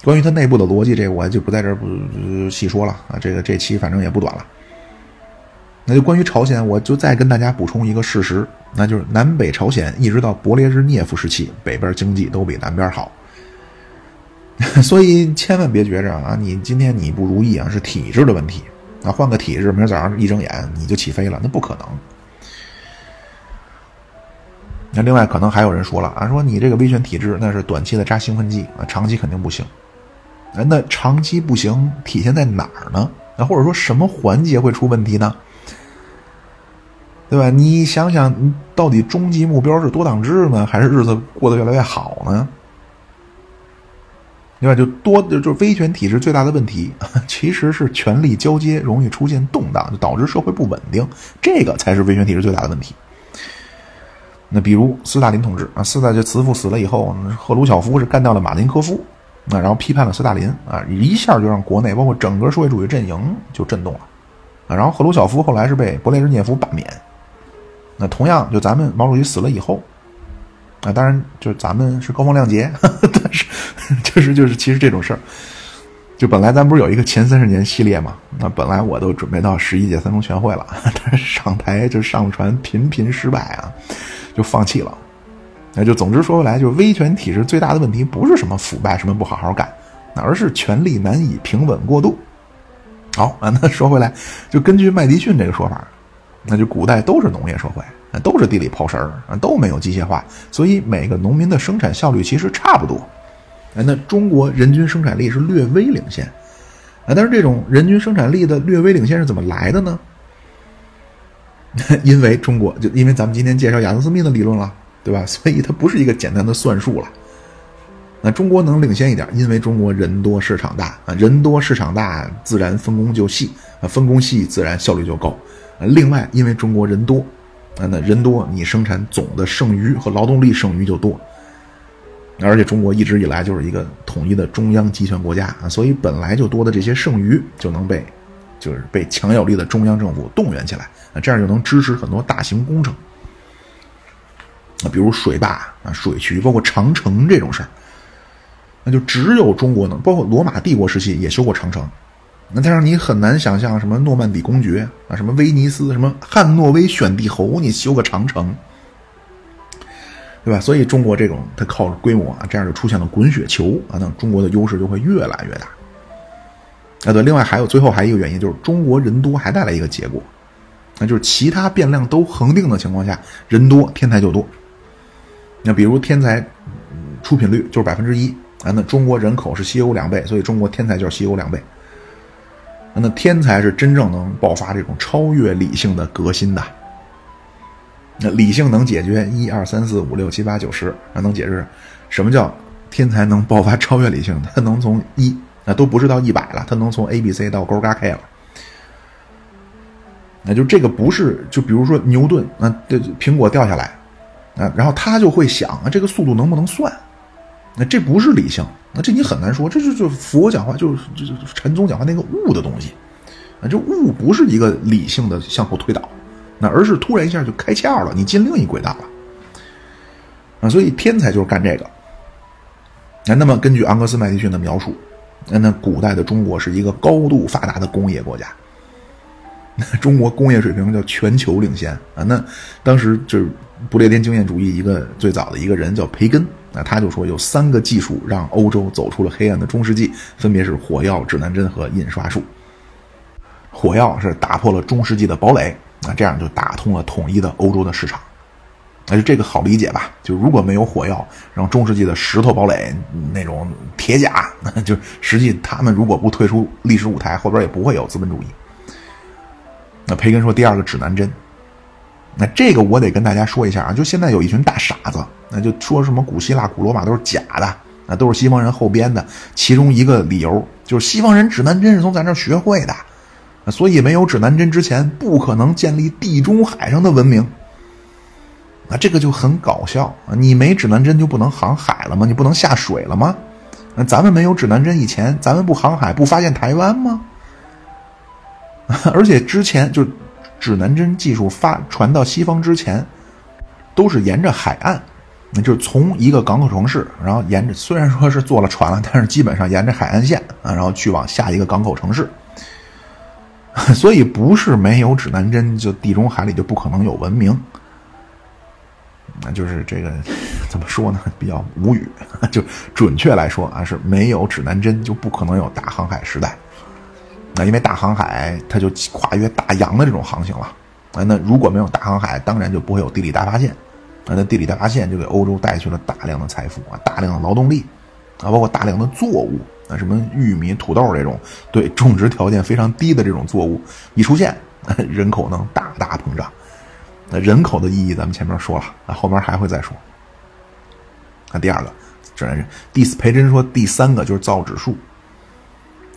关于它内部的逻辑，这个我就不在这儿不细说了啊。这个这期反正也不短了。那就关于朝鲜，我就再跟大家补充一个事实，那就是南北朝鲜一直到勃列日涅夫时期，北边经济都比南边好。所以千万别觉着啊，你今天你不如意啊，是体制的问题啊，换个体制，明儿早上一睁眼你就起飞了，那不可能。那另外可能还有人说了啊，说你这个威权体制那是短期的扎兴奋剂啊，长期肯定不行。那长期不行，体现在哪儿呢？那或者说什么环节会出问题呢？对吧？你想想，到底终极目标是多党制呢，还是日子过得越来越好呢？对吧？就多就是威权体制最大的问题，其实是权力交接容易出现动荡，就导致社会不稳定，这个才是威权体制最大的问题。那比如斯大林同志啊，斯大就慈父死了以后，赫鲁晓夫是干掉了马林科夫。啊然后批判了斯大林啊，一下就让国内包括整个社会主义阵营就震动了啊。然后赫鲁晓夫后来是被勃列日涅夫罢免。那同样，就咱们毛主席死了以后啊，当然就是咱们是高风亮节，但是就是就是其实这种事儿，就本来咱不是有一个前三十年系列嘛？那本来我都准备到十一届三中全会了，但是上台就上传频频失败啊，就放弃了。那就总之说回来，就是威权体制最大的问题不是什么腐败，什么不好好干，而是权力难以平稳过渡。好啊，那说回来，就根据麦迪逊这个说法，那就古代都是农业社会，都是地里刨食儿啊，都没有机械化，所以每个农民的生产效率其实差不多。那中国人均生产力是略微领先啊，但是这种人均生产力的略微领先是怎么来的呢？因为中国就因为咱们今天介绍亚当斯密的理论了，对吧？所以它不是一个简单的算术了。那中国能领先一点，因为中国人多市场大啊，人多市场大，自然分工就细啊，分工细自然效率就高。另外，因为中国人多啊，那人多你生产总的剩余和劳动力剩余就多，而且中国一直以来就是一个统一的中央集权国家啊，所以本来就多的这些剩余就能被就是被强有力的中央政府动员起来啊，这样就能支持很多大型工程啊，比如水坝啊、水渠，包括长城这种事儿。那就只有中国能，包括罗马帝国时期也修过长城，那但是你很难想象什么诺曼底公爵啊，什么威尼斯，什么汉诺威选帝侯，你修个长城，对吧？所以中国这种它靠规模啊，这样就出现了滚雪球啊，那中国的优势就会越来越大。啊，对，另外还有最后还有一个原因就是中国人多还带来一个结果，那就是其他变量都恒定的情况下，人多天才就多。那比如天才出品率就是百分之一。啊，那中国人口是西欧两倍，所以中国天才就是西欧两倍。那天才是真正能爆发这种超越理性的革新的。那理性能解决一二三四五六七八九十，那能解释什么叫天才能爆发超越理性？他能从一，那都不是到一百了，他能从 A B C 到勾嘎 K 了。那就这个不是，就比如说牛顿，那这苹果掉下来，啊，然后他就会想啊，这个速度能不能算？那这不是理性，那这你很难说，这就就佛讲话，就是就是禅宗讲话那个悟的东西，啊，这悟不是一个理性的向后推导，那而是突然一下就开窍了，你进另一轨道了，啊，所以天才就是干这个。那那么根据昂格斯麦迪逊的描述，那那古代的中国是一个高度发达的工业国家，那 中国工业水平叫全球领先啊。那当时就是不列颠经验主义一个最早的一个人叫培根。那他就说有三个技术让欧洲走出了黑暗的中世纪，分别是火药、指南针和印刷术。火药是打破了中世纪的堡垒，啊，这样就打通了统一的欧洲的市场。那就这个好理解吧？就如果没有火药，让中世纪的石头堡垒那种铁甲，就实际他们如果不退出历史舞台，后边也不会有资本主义。那培根说第二个指南针。那这个我得跟大家说一下啊，就现在有一群大傻子，那就说什么古希腊、古罗马都是假的，那都是西方人后编的。其中一个理由就是西方人指南针是从咱这儿学会的，所以没有指南针之前不可能建立地中海上的文明。那这个就很搞笑啊！你没指南针就不能航海了吗？你不能下水了吗？那咱们没有指南针以前，咱们不航海不发现台湾吗？而且之前就。指南针技术发传到西方之前，都是沿着海岸，那就是从一个港口城市，然后沿着虽然说是坐了船了，但是基本上沿着海岸线啊，然后去往下一个港口城市。所以不是没有指南针，就地中海里就不可能有文明。那就是这个怎么说呢？比较无语。就准确来说啊，是没有指南针就不可能有大航海时代。那因为大航海，它就跨越大洋的这种航行了，啊，那如果没有大航海，当然就不会有地理大发现，啊，那地理大发现就给欧洲带去了大量的财富啊，大量的劳动力，啊，包括大量的作物，啊，什么玉米、土豆这种对种植条件非常低的这种作物一出现，人口能大大膨胀。那人口的意义咱们前面说了，啊，后面还会再说。那第二个，这是第四，培真说第三个就是造纸术。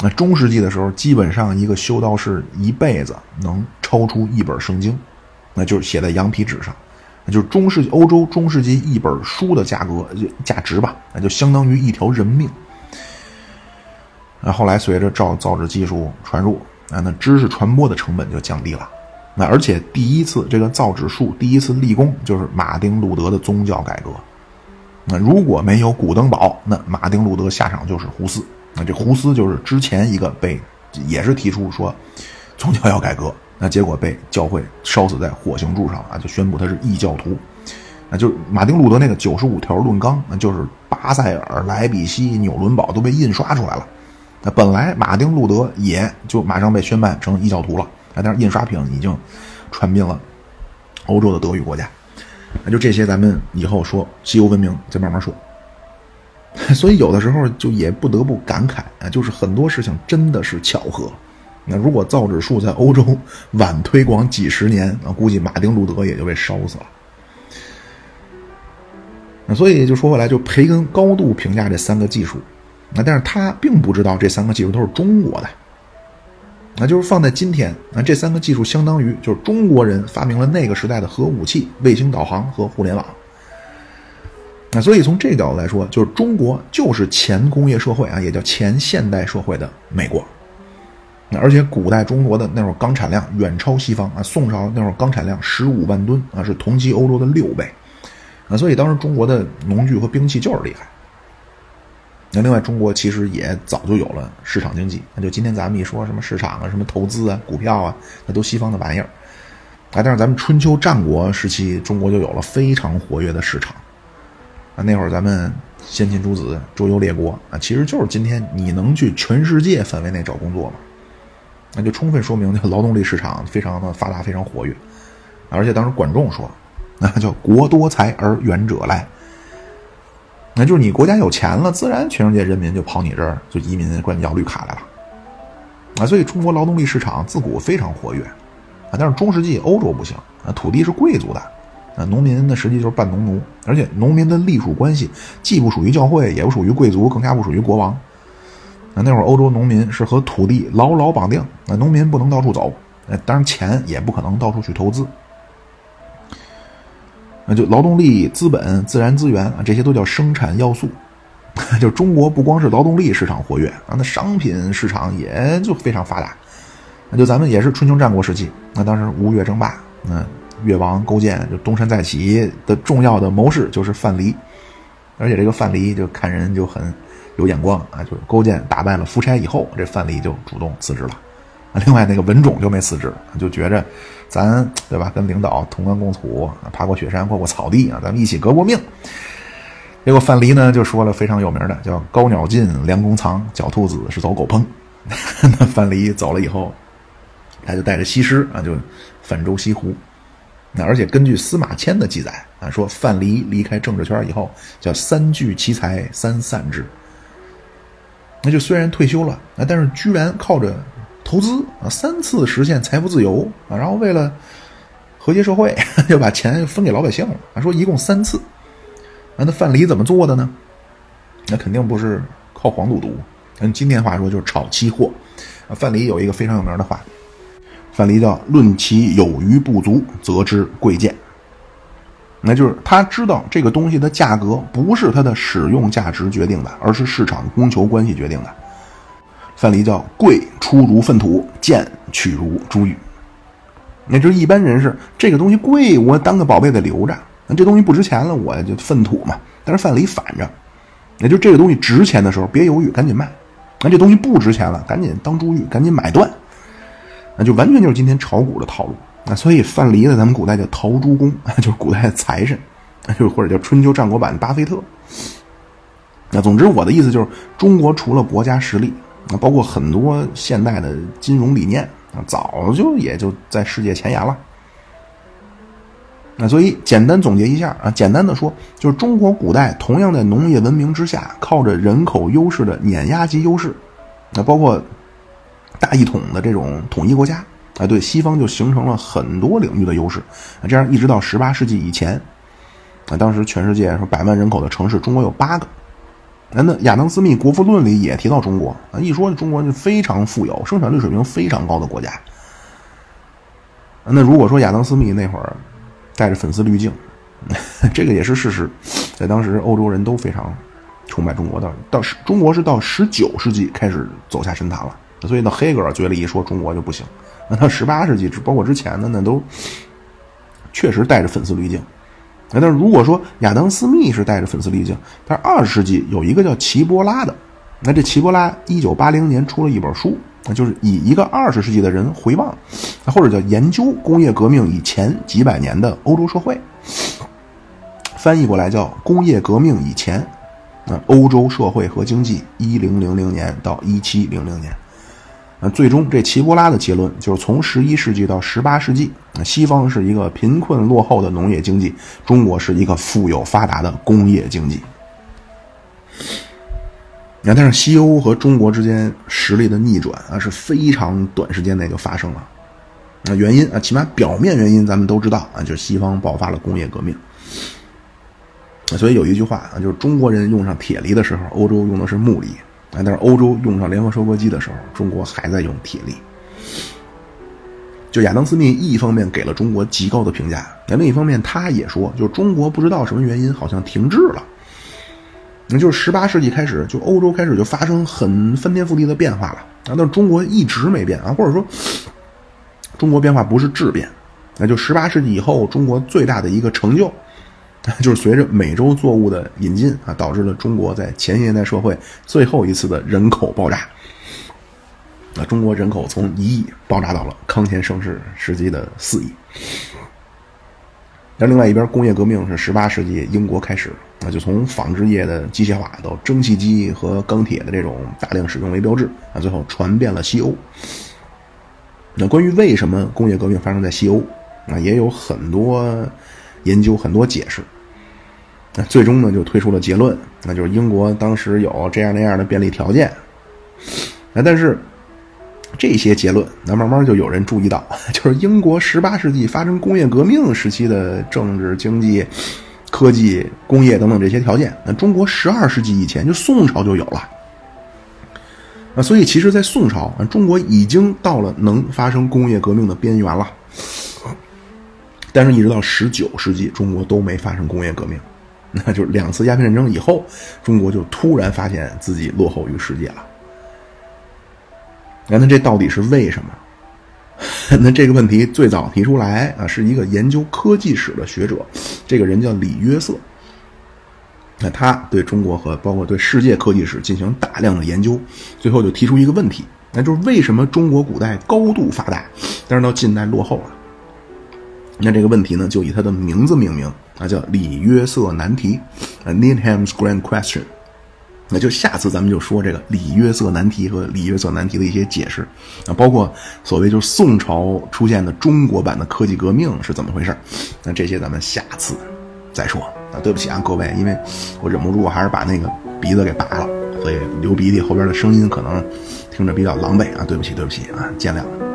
那中世纪的时候，基本上一个修道士一辈子能超出一本圣经，那就是写在羊皮纸上，那就是中世纪欧洲中世纪一本书的价格价值吧，那就相当于一条人命。那后来随着造造纸技术传入，啊，那知识传播的成本就降低了。那而且第一次这个造纸术第一次立功，就是马丁路德的宗教改革。那如果没有古登堡，那马丁路德下场就是胡斯。那这胡斯就是之前一个被，也是提出说宗教要改革，那结果被教会烧死在火刑柱上啊，就宣布他是异教徒。那就马丁路德那个九十五条论纲，那就是巴塞尔、莱比锡、纽伦堡都被印刷出来了。那本来马丁路德也就马上被宣判成异教徒了，啊，但是印刷品已经传遍了欧洲的德语国家。那就这些，咱们以后说西欧文明再慢慢说。所以有的时候就也不得不感慨啊，就是很多事情真的是巧合，那如果造纸术在欧洲 晚推广几十年，啊，估计马丁路德也就被烧死了。那所以就说回来，就培根高度评价这三个技术，那但是他并不知道这三个技术都是中国的。那就是放在今天，那这三个技术相当于就是中国人发明了那个时代的核武器、卫星导航和互联网。那所以从这个角度来说，就是中国就是前工业社会啊，也叫前现代社会的美国。那而且古代中国的那会儿钢产量远超西方啊，宋朝那会儿钢产量十五万吨啊，是同期欧洲的六倍。啊，所以当时中国的农具和兵器就是厉害。那另外，中国其实也早就有了市场经济。那就今天咱们一说什么市场啊、什么投资啊、股票啊，那都西方的玩意儿。啊，但是咱们春秋战国时期，中国就有了非常活跃的市场。啊，那会儿咱们先秦诸子周游列国啊，其实就是今天你能去全世界范围内找工作吗？那就充分说明这个劳动力市场非常的发达，非常活跃。而且当时管仲说，那叫国多才而远者来。那就是你国家有钱了，自然全世界人民就跑你这儿就移民，管你要绿卡来了，啊，所以中国劳动力市场自古非常活跃，啊，但是中世纪欧洲不行，啊，土地是贵族的，啊，农民呢实际就是半农奴，而且农民的隶属关系既不属于教会，也不属于贵族，更加不属于国王，啊，那会儿欧洲农民是和土地牢牢绑定，那，农民不能到处走，呃，当然钱也不可能到处去投资。那就劳动力、资本、自然资源啊，这些都叫生产要素。就中国不光是劳动力市场活跃啊，那商品市场也就非常发达。那就咱们也是春秋战国时期，那当时吴越争霸，那越王勾践就东山再起的重要的谋士就是范蠡，而且这个范蠡就看人就很有眼光啊，就是勾践打败了夫差以后，这范蠡就主动辞职了。另外那个文种就没辞职，就觉着，咱对吧？跟领导同甘共苦，爬过雪山，过过草地啊，咱们一起革过命。结果范蠡呢就说了非常有名的，叫“高鸟尽，良弓藏，狡兔子是走狗烹”。那范蠡走了以后，他就带着西施啊，就泛舟西湖。那而且根据司马迁的记载啊，说范蠡离开政治圈以后，叫三聚其财，三散之。那就虽然退休了啊，但是居然靠着。投资啊，三次实现财富自由啊，然后为了和谐社会，就把钱分给老百姓了啊。说一共三次，那那范蠡怎么做的呢？那肯定不是靠黄赌毒，用今天话说就是炒期货。范蠡有一个非常有名的话，范蠡叫“论其有余不足，则之贵贱”。那就是他知道这个东西的价格不是它的使用价值决定的，而是市场供求关系决定的。范蠡叫贵出如粪土，贱取如珠玉。那就是一般人是，这个东西贵，我当个宝贝得留着；那这东西不值钱了，我就粪土嘛。但是范蠡反着，也就这个东西值钱的时候，别犹豫，赶紧卖；那这东西不值钱了，赶紧当珠玉，赶紧买断。那就完全就是今天炒股的套路。那所以范蠡呢，咱们古代叫陶朱公，就是古代的财神，就或者叫春秋战国版巴菲特。那总之，我的意思就是，中国除了国家实力。那包括很多现代的金融理念啊，早就也就在世界前沿了。那所以简单总结一下啊，简单的说，就是中国古代同样在农业文明之下，靠着人口优势的碾压级优势，那包括大一统的这种统一国家啊，对西方就形成了很多领域的优势啊，这样一直到十八世纪以前啊，当时全世界说百万人口的城市，中国有八个。那亚当·斯密《国富论》里也提到中国啊，一说中国就非常富有、生产率水平非常高的国家。那如果说亚当·斯密那会儿带着粉丝滤镜，这个也是事实，在当时欧洲人都非常崇拜中国的。到十中国是到十九世纪开始走下神坛了，所以呢，黑格尔嘴里一说中国就不行。那到十八世纪，包括之前的，那都确实带着粉丝滤镜。那但是如果说亚当·斯密是带着粉丝滤镜，但是二十世纪有一个叫齐波拉的，那这齐波拉一九八零年出了一本书，那就是以一个二十世纪的人回望，或者叫研究工业革命以前几百年的欧洲社会，翻译过来叫工业革命以前，那欧洲社会和经济一零零零年到一七零零年。最终，这齐波拉的结论就是从十一世纪到十八世纪，西方是一个贫困落后的农业经济，中国是一个富有发达的工业经济。你看，但是西欧和中国之间实力的逆转啊，是非常短时间内就发生了。那原因啊，起码表面原因咱们都知道啊，就是西方爆发了工业革命。所以有一句话啊，就是中国人用上铁犁的时候，欧洲用的是木犁；但是欧洲用上联合收割机的时候，中国还在用铁犁。就亚当·斯密一方面给了中国极高的评价，那另一方面他也说，就中国不知道什么原因好像停滞了。那就是十八世纪开始，就欧洲开始就发生很翻天覆地的变化了啊，但是中国一直没变啊，或者说中国变化不是质变。那就十八世纪以后，中国最大的一个成就。就是随着美洲作物的引进啊，导致了中国在前现代社会最后一次的人口爆炸。啊，中国人口从一亿爆炸到了康乾盛世时期的四亿。那另外一边，工业革命是十八世纪英国开始，那就从纺织业的机械化到蒸汽机和钢铁的这种大量使用为标志啊，最后传遍了西欧。那关于为什么工业革命发生在西欧啊，也有很多研究，很多解释。那最终呢，就推出了结论，那就是英国当时有这样那样的便利条件。那但是这些结论，那慢慢就有人注意到，就是英国十八世纪发生工业革命时期的政治、经济、科技、工业等等这些条件，那中国十二世纪以前就宋朝就有了。那所以其实，在宋朝，中国已经到了能发生工业革命的边缘了。但是，一直到十九世纪，中国都没发生工业革命。那就是两次鸦片战争以后，中国就突然发现自己落后于世界了。那这到底是为什么？那这个问题最早提出来啊，是一个研究科技史的学者，这个人叫李约瑟。那他对中国和包括对世界科技史进行大量的研究，最后就提出一个问题，那就是为什么中国古代高度发达，但是到近代落后了？那这个问题呢，就以他的名字命名，啊，叫李约瑟难题，啊，Needham's Grand Question。那就下次咱们就说这个李约瑟难题和李约瑟难题的一些解释，啊，包括所谓就是宋朝出现的中国版的科技革命是怎么回事那这些咱们下次再说。啊，对不起啊，各位，因为我忍不住还是把那个鼻子给拔了，所以流鼻涕后边的声音可能听着比较狼狈啊，对不起，对不起啊，见谅。